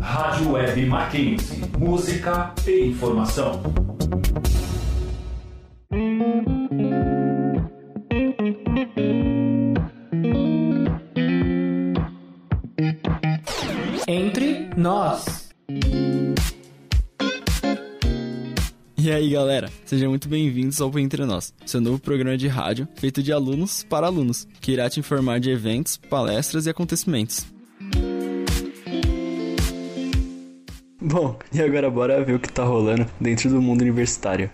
Rádio Web Mackenzie. Música e informação. Entre nós. E aí, galera, sejam muito bem-vindos ao Entre Nós, seu novo programa de rádio feito de alunos para alunos, que irá te informar de eventos, palestras e acontecimentos. Bom, e agora bora ver o que tá rolando dentro do mundo universitário.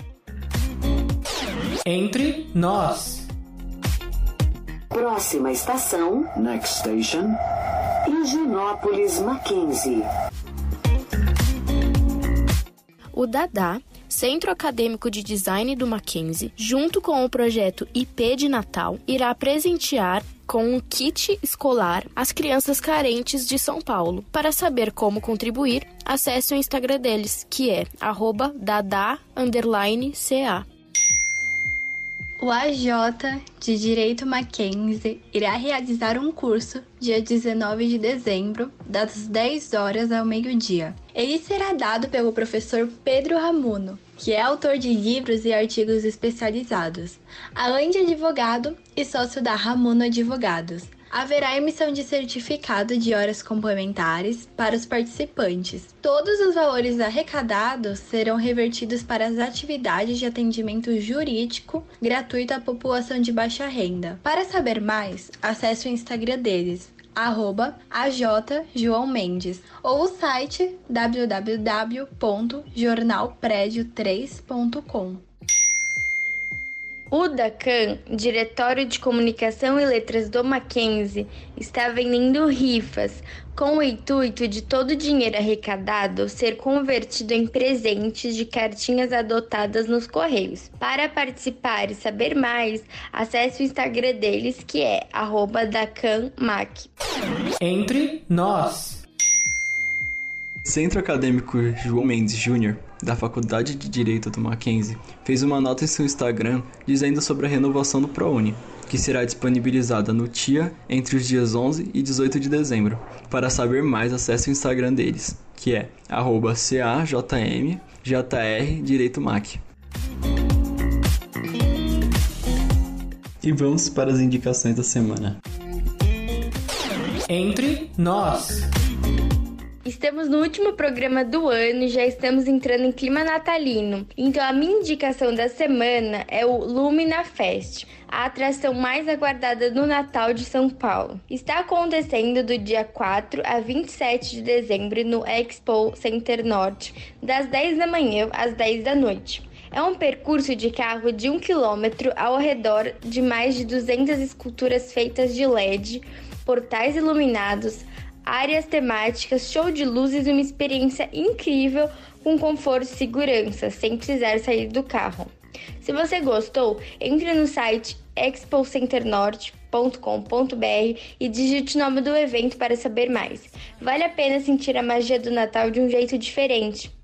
Entre nós. Próxima estação. Next station. Higienópolis Mackenzie. O Dadá, Centro Acadêmico de Design do Mackenzie, junto com o projeto IP de Natal, irá presentear com um kit escolar as crianças carentes de São Paulo. Para saber como contribuir, acesse o Instagram deles, que é dada_ca. O AJ de Direito Mackenzie irá realizar um curso dia 19 de dezembro, das 10 horas ao meio-dia. Ele será dado pelo professor Pedro Ramuno, que é autor de livros e artigos especializados, além de advogado e sócio da Ramuno Advogados. Haverá emissão de certificado de horas complementares para os participantes. Todos os valores arrecadados serão revertidos para as atividades de atendimento jurídico gratuito à população de baixa renda. Para saber mais, acesse o Instagram deles, arroba ou o site www.jornalpredio3.com. O DACAN, Diretório de Comunicação e Letras do Mackenzie, está vendendo rifas, com o intuito de todo o dinheiro arrecadado ser convertido em presentes de cartinhas adotadas nos Correios. Para participar e saber mais, acesse o Instagram deles que é DacanMac. Entre nós. Centro Acadêmico João Mendes Júnior, da Faculdade de Direito do Mackenzie, fez uma nota em seu Instagram dizendo sobre a renovação do ProUni, que será disponibilizada no TIA entre os dias 11 e 18 de dezembro. Para saber mais, acesse o Instagram deles, que é CAJMJR Direito Mac. E vamos para as indicações da semana. Entre nós. Estamos no último programa do ano e já estamos entrando em clima natalino. Então a minha indicação da semana é o Lumina Fest, a atração mais aguardada no Natal de São Paulo. Está acontecendo do dia 4 a 27 de dezembro no Expo Center Norte, das 10 da manhã às 10 da noite. É um percurso de carro de um quilômetro ao redor de mais de 200 esculturas feitas de LED, portais iluminados, áreas temáticas, show de luzes e uma experiência incrível com conforto e segurança, sem precisar sair do carro. Se você gostou, entre no site expocenternorte.com.br e digite o nome do evento para saber mais. Vale a pena sentir a magia do Natal de um jeito diferente.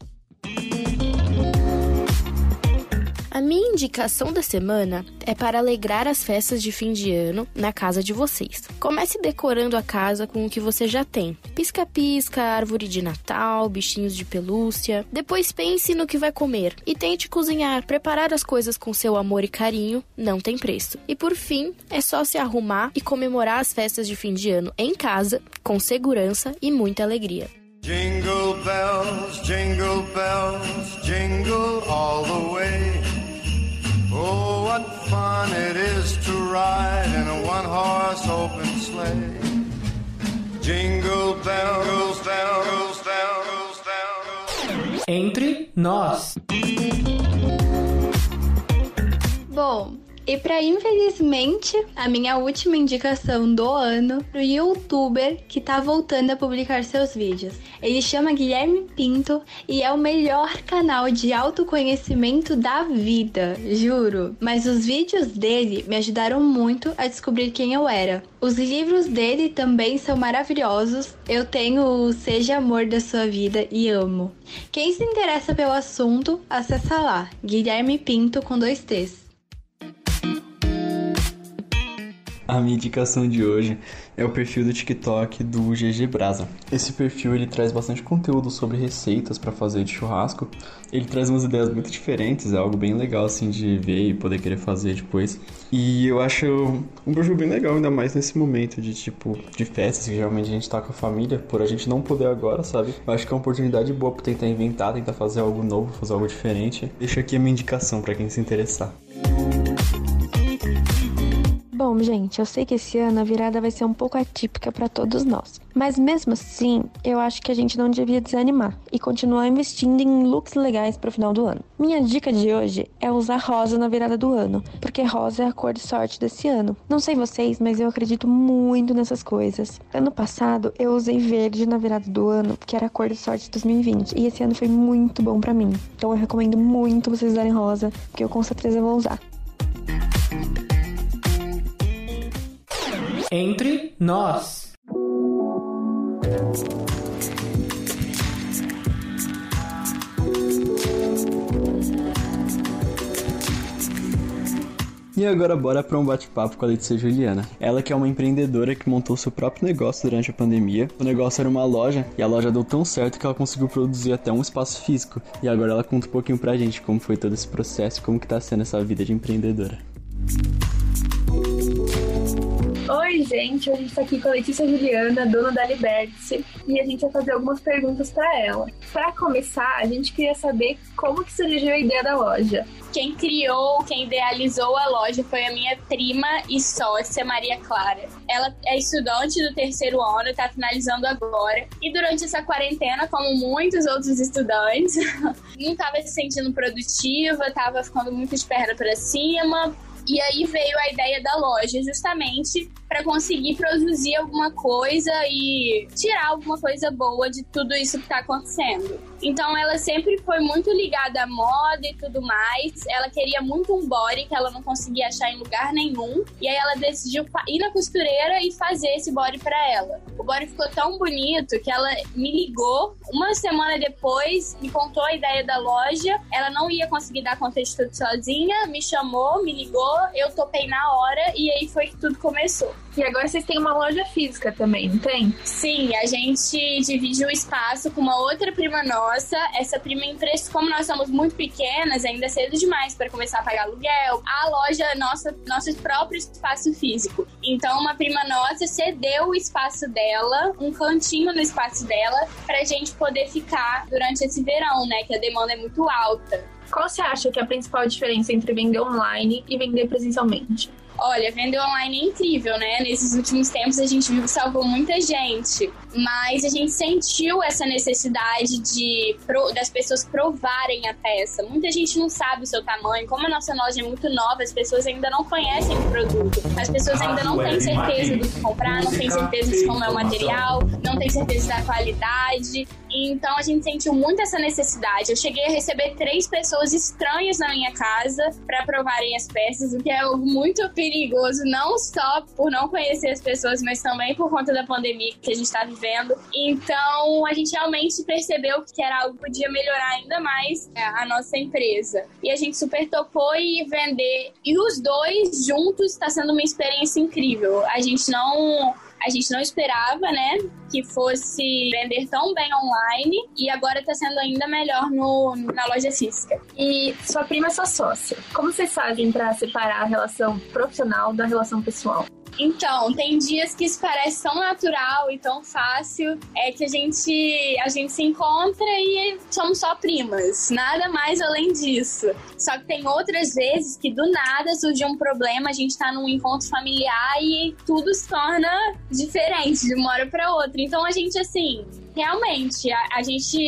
A minha indicação da semana é para alegrar as festas de fim de ano na casa de vocês. Comece decorando a casa com o que você já tem: pisca-pisca, árvore de Natal, bichinhos de pelúcia. Depois pense no que vai comer e tente cozinhar. Preparar as coisas com seu amor e carinho não tem preço. E por fim, é só se arrumar e comemorar as festas de fim de ano em casa, com segurança e muita alegria. Jingle bells, jingle bells, jingle all the way. Oh, what fun it is to ride in a one horse open sleigh. Jingle bells, bells, bells, bells. Entre nós. Bom, e para infelizmente, a minha última indicação do ano pro youtuber que tá voltando a publicar seus vídeos. Ele chama Guilherme Pinto e é o melhor canal de autoconhecimento da vida, juro. Mas os vídeos dele me ajudaram muito a descobrir quem eu era. Os livros dele também são maravilhosos. Eu tenho o Seja Amor da Sua Vida e amo. Quem se interessa pelo assunto, acessa lá, Guilherme Pinto com dois T's. A minha indicação de hoje é o perfil do TikTok do GG Brasa. Esse perfil ele traz bastante conteúdo sobre receitas para fazer de churrasco. Ele traz umas ideias muito diferentes, é algo bem legal assim de ver e poder querer fazer depois. E eu acho um perfil bem legal, ainda mais nesse momento de tipo de festas que geralmente a gente tá com a família, por a gente não poder agora, sabe? Eu acho que é uma oportunidade boa para tentar inventar, tentar fazer algo novo, fazer algo diferente. Deixa aqui a minha indicação para quem se interessar. Bom, gente, eu sei que esse ano a virada vai ser um pouco atípica para todos nós. Mas mesmo assim, eu acho que a gente não devia desanimar e continuar investindo em looks legais para o final do ano. Minha dica de hoje é usar rosa na virada do ano, porque rosa é a cor de sorte desse ano. Não sei vocês, mas eu acredito muito nessas coisas. Ano passado, eu usei verde na virada do ano, que era a cor de sorte de 2020, e esse ano foi muito bom para mim. Então eu recomendo muito vocês usarem rosa, que eu com certeza vou usar. Entre nós. E agora bora para um bate-papo com a Letícia Juliana. Ela que é uma empreendedora que montou seu próprio negócio durante a pandemia. O negócio era uma loja e a loja deu tão certo que ela conseguiu produzir até um espaço físico. E agora ela conta um pouquinho pra gente como foi todo esse processo, como que tá sendo essa vida de empreendedora. Oi, gente, a gente tá aqui com a Letícia Juliana, dona da Liberty, e a gente vai fazer algumas perguntas para ela. Para começar, a gente queria saber como que surgiu a ideia da loja. Quem criou, quem idealizou a loja foi a minha prima e sócia, Maria Clara. Ela é estudante do terceiro ano, está finalizando agora. E durante essa quarentena, como muitos outros estudantes, não estava se sentindo produtiva, estava ficando muito de perna para cima, e aí veio a ideia da loja, justamente para conseguir produzir alguma coisa e tirar alguma coisa boa de tudo isso que está acontecendo. Então ela sempre foi muito ligada à moda e tudo mais. Ela queria muito um body que ela não conseguia achar em lugar nenhum. E aí ela decidiu ir na costureira e fazer esse body para ela. O body ficou tão bonito que ela me ligou uma semana depois, me contou a ideia da loja. Ela não ia conseguir dar conta de tudo sozinha, me chamou, me ligou, eu topei na hora e aí foi que tudo começou. E agora vocês têm uma loja física também, não tem? Sim, a gente divide o espaço com uma outra prima nossa. Essa prima empresta, como nós somos muito pequenas, ainda é cedo demais para começar a pagar aluguel. A loja é nossa, nosso próprio espaço físico. Então, uma prima nossa cedeu o espaço dela, um cantinho no espaço dela, pra gente poder ficar durante esse verão, né? Que a demanda é muito alta. Qual você acha que é a principal diferença entre vender online e vender presencialmente? Olha, vender online é incrível, né? Nesses últimos tempos a gente viu que salvou muita gente, mas a gente sentiu essa necessidade de das pessoas provarem a peça. Muita gente não sabe o seu tamanho, como a nossa loja é muito nova, as pessoas ainda não conhecem o produto, as pessoas ainda não têm certeza do que comprar, não têm certeza de como é o material, não têm certeza da qualidade. Então a gente sentiu muito essa necessidade. Eu cheguei a receber três pessoas estranhas na minha casa para provarem as peças, o que é algo muito perigoso, não só por não conhecer as pessoas, mas também por conta da pandemia que a gente está vivendo. Então, a gente realmente percebeu que era algo que podia melhorar ainda mais a nossa empresa. E a gente super topou e vender. E os dois juntos está sendo uma experiência incrível. A gente não a gente não esperava, né, que fosse vender tão bem online e agora está sendo ainda melhor no, na loja física. E sua prima é sua sócia. Como vocês fazem para separar a relação profissional da relação pessoal? Então, tem dias que isso parece tão natural e tão fácil, é que a gente, a gente se encontra e somos só primas, nada mais além disso. Só que tem outras vezes que do nada surge um problema, a gente tá num encontro familiar e tudo se torna diferente de uma hora para outra. Então a gente assim, realmente, a, a, gente.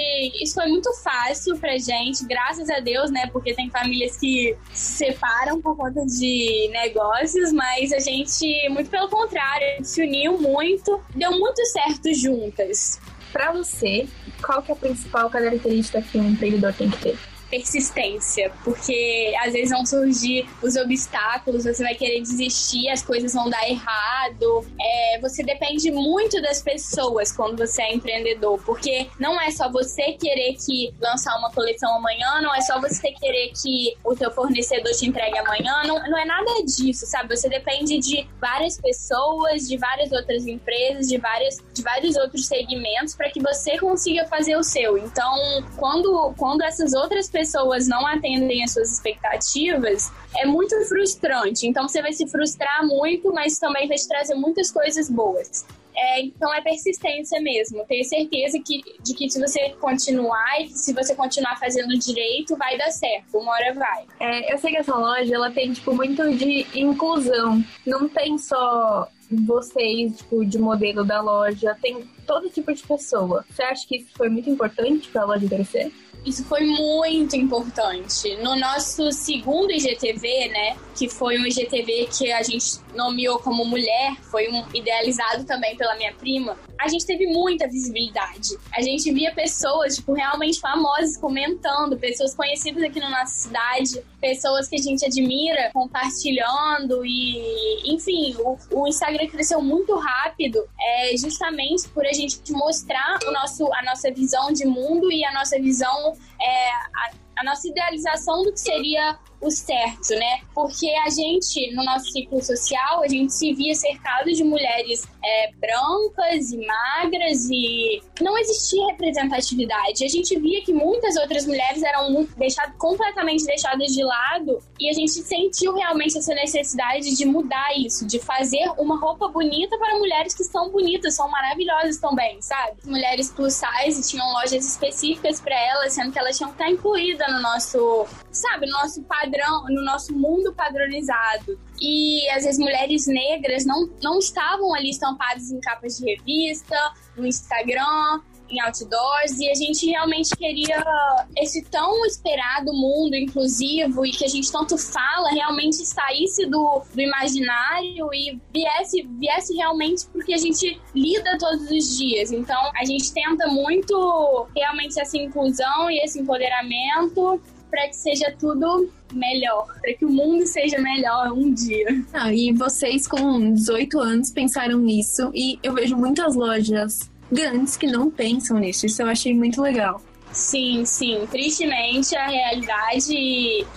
Isso foi muito fácil pra gente, graças a Deus, né? Porque tem famílias que se separam por conta de negócios, mas a gente, muito pelo contrário, a gente se uniu muito, deu muito certo juntas. Pra você, qual que é a principal característica que um empreendedor tem que ter? Persistência, porque às vezes vão surgir os obstáculos, você vai querer desistir, as coisas vão dar errado. É, você depende muito das pessoas quando você é empreendedor, porque não é só você querer que lançar uma coleção amanhã, não é só você querer que o teu fornecedor te entregue amanhã, não, não é nada disso, sabe? Você depende de várias pessoas, de várias outras empresas, de, várias, de vários outros segmentos para que você consiga fazer o seu. Então, quando, quando essas outras pessoas não atendem as suas expectativas, é muito frustrante. Então você vai se frustrar muito, mas também vai te trazer muitas coisas boas. É, então é persistência mesmo. Tenho certeza que, de que se você continuar e se você continuar fazendo direito, vai dar certo. Uma hora vai. É, eu sei que essa loja ela tem tipo muito de inclusão. Não tem só vocês, tipo, de modelo da loja, tem todo tipo de pessoa. Você acha que isso foi muito importante para a loja crescer? Isso foi muito importante. No nosso segundo IGTV, né, que foi um IGTV que a gente nomeou como mulher, foi um idealizado também pela minha prima, a gente teve muita visibilidade. A gente via pessoas, tipo, realmente famosas comentando, pessoas conhecidas aqui na nossa cidade, pessoas que a gente admira compartilhando e, enfim, o, o Instagram cresceu muito rápido, é, justamente por a gente mostrar o nosso, a nossa visão de mundo e a nossa visão, é, a, a nossa idealização do que seria o certo, né? Porque a gente, no nosso ciclo social, a gente se via cercado de mulheres é, brancas e magras e não existia representatividade. A gente via que muitas outras mulheres eram deixado, completamente deixadas de lado e a gente sentiu realmente essa necessidade de mudar isso, de fazer uma roupa bonita para mulheres que são bonitas, são maravilhosas também, sabe? Mulheres plus size tinham lojas específicas para elas, sendo que elas tinham que estar incluídas no nosso, sabe, no nosso padrão padrão, no nosso mundo padronizado. E às vezes mulheres negras não, não estavam ali estampadas em capas de revista, no Instagram, em outdoors e a gente realmente queria esse tão esperado mundo inclusivo e que a gente tanto fala realmente saísse do, do imaginário e viesse, viesse realmente porque a gente lida todos os dias. Então a gente tenta muito realmente essa inclusão e esse empoderamento para que seja tudo melhor, para que o mundo seja melhor um dia. Ah, e vocês com 18 anos pensaram nisso e eu vejo muitas lojas grandes que não pensam nisso. Isso eu achei muito legal. Sim, sim. Tristemente, a realidade.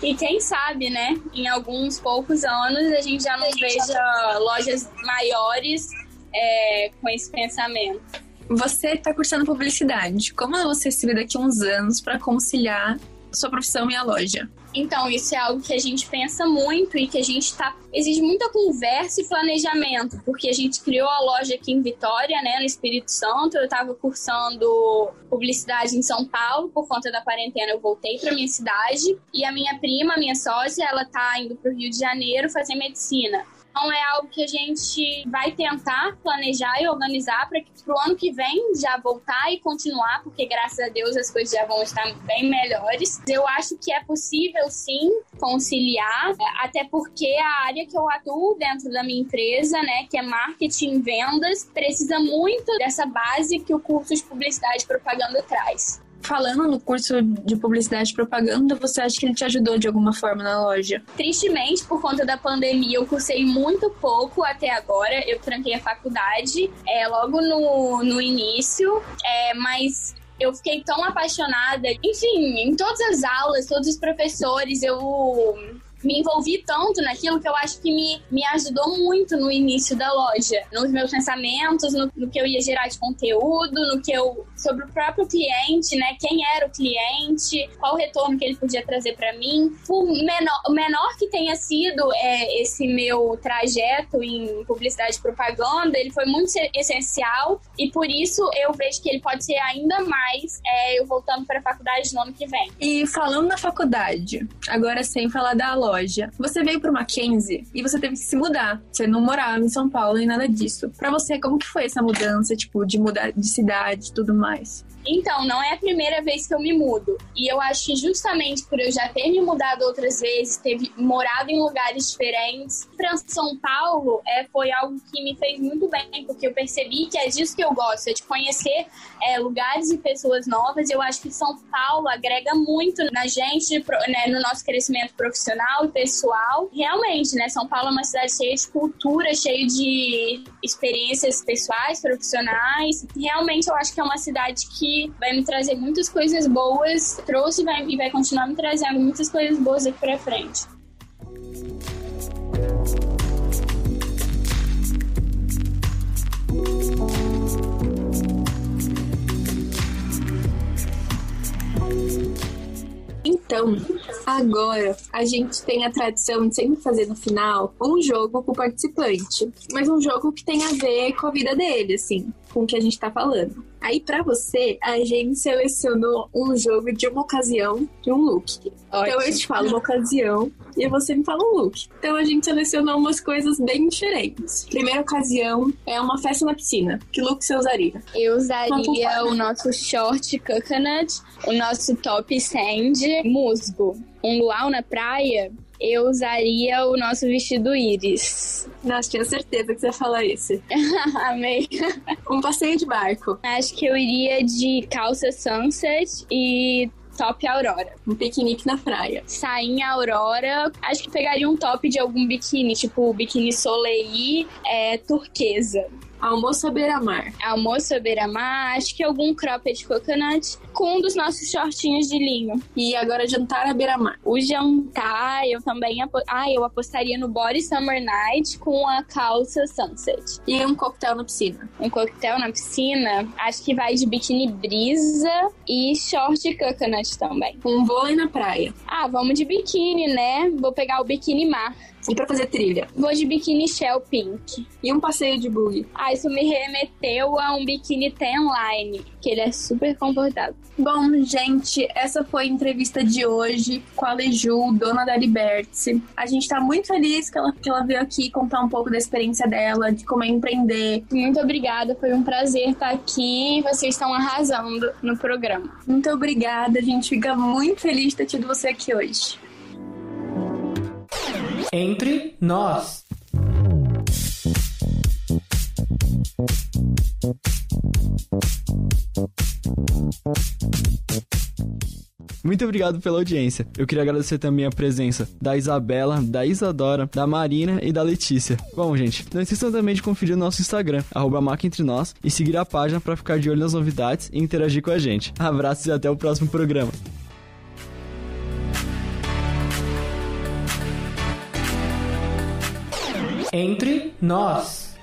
E quem sabe, né? Em alguns poucos anos a gente já não veja lojas maiores é, com esse pensamento. Você está cursando publicidade. Como você se vê daqui a uns anos para conciliar sua profissão e a loja? Então, isso é algo que a gente pensa muito e que a gente tá. Exige muita conversa e planejamento, porque a gente criou a loja aqui em Vitória, né, no Espírito Santo. Eu estava cursando publicidade em São Paulo, por conta da quarentena eu voltei para minha cidade. E a minha prima, minha sócia, ela tá indo para o Rio de Janeiro fazer medicina. Então é algo que a gente vai tentar planejar e organizar para que pro ano que vem já voltar e continuar, porque graças a Deus as coisas já vão estar bem melhores. Eu acho que é possível sim conciliar, até porque a área que eu atuo dentro da minha empresa, né, que é marketing e vendas, precisa muito dessa base que o curso de publicidade e propaganda traz falando no curso de publicidade e propaganda, você acha que ele te ajudou de alguma forma na loja? Tristemente, por conta da pandemia, eu cursei muito pouco até agora. Eu tranquei a faculdade é, logo no, no início, é, mas eu fiquei tão apaixonada. Enfim, em todas as aulas, todos os professores, eu me envolvi tanto naquilo que eu acho que me, me ajudou muito no início da loja, nos meus pensamentos, no, no, que eu ia gerar de conteúdo, no que eu sobre o próprio cliente, né? Quem era o cliente, qual o retorno que ele podia trazer para mim. O menor, menor que tenha sido é, esse meu trajeto em publicidade e propaganda, ele foi muito essencial e por isso eu vejo que ele pode ser ainda mais é, eu voltando para a faculdade no ano que vem. E falando na faculdade, agora sem falar da loja loja. Você veio pro Mackenzie e você teve que se mudar. Você não morava em São Paulo nem nada disso. Para você, como que foi essa mudança, tipo, de mudar de cidade e tudo mais? Então, não é a primeira vez que eu me mudo. E eu acho que justamente por eu já ter me mudado outras vezes, ter morado em lugares diferentes, para São Paulo é, foi algo que me fez muito bem, porque eu percebi que é disso que eu gosto, é de conhecer é, lugares e pessoas novas. Eu acho que São Paulo agrega muito na gente, né, no nosso crescimento profissional e pessoal. Realmente, né? São Paulo é uma cidade cheia de cultura, cheia de experiências pessoais, profissionais. Realmente, eu acho que é uma cidade que vai me trazer muitas coisas boas, trouxe vai, e vai continuar me trazendo muitas coisas boas daqui pra frente. Então, agora a gente tem a tradição de sempre fazer no final um jogo com o participante, mas um jogo que tem a ver com a vida dele, assim, com o que a gente tá falando. Aí, para você, a gente selecionou um jogo de uma ocasião, de um look. Ótimo. Então, eu te falo uma ocasião e você me fala um look. Então, a gente selecionou umas coisas bem diferentes. Primeira ocasião é uma festa na piscina. Que look você usaria? Eu usaria o nosso short coconut, o nosso top sand musgo. Um luau na praia eu usaria o nosso vestido íris. Nossa, tinha certeza que você ia falar esse. Amei. Um passeio de barco. Acho que eu iria de calça sunset e top Aurora. Um piquenique na praia. Sainha Aurora. Acho que pegaria um top de algum biquíni, tipo biquíni Soleil é, turquesa. Almoço à beira-mar. Almoço à beira-mar, acho que algum cropped coconut com um dos nossos shortinhos de linho. E agora jantar à beira-mar. O jantar, eu também apo... ah, eu apostaria no Body Summer Night com a calça Sunset. E um coquetel na piscina. Um coquetel na piscina, acho que vai de biquíni brisa e short coconut também. Um vôlei na praia. Ah, vamos de biquíni, né? Vou pegar o biquíni mar. E pra fazer trilha? Vou de biquíni shell pink. E um passeio de buggy? Ah, isso me remeteu a um biquíni tan line, que ele é super confortável. Bom, gente, essa foi a entrevista de hoje com a Leju, dona da Liberty. A gente tá muito feliz que ela, que ela veio aqui contar um pouco da experiência dela, de como é empreender. Muito obrigada, foi um prazer estar aqui. Vocês estão arrasando no programa. Muito obrigada, a gente fica muito feliz de ter tido você aqui hoje. Entre nós. Muito obrigado pela audiência. Eu queria agradecer também a presença da Isabela, da Isadora, da Marina e da Letícia. Bom, gente, não esqueçam também de conferir o nosso Instagram, arroba Nós, e seguir a página para ficar de olho nas novidades e interagir com a gente. Abraços e até o próximo programa. Entre nós.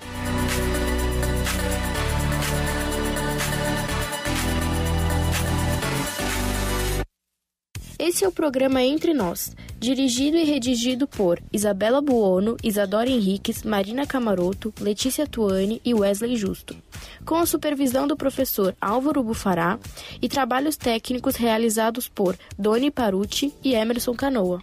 Esse é o programa Entre Nós, dirigido e redigido por Isabela Buono, Isadora Henriques, Marina Camaroto, Letícia Tuani e Wesley Justo, com a supervisão do professor Álvaro Bufará e trabalhos técnicos realizados por Doni Parucci e Emerson Canoa.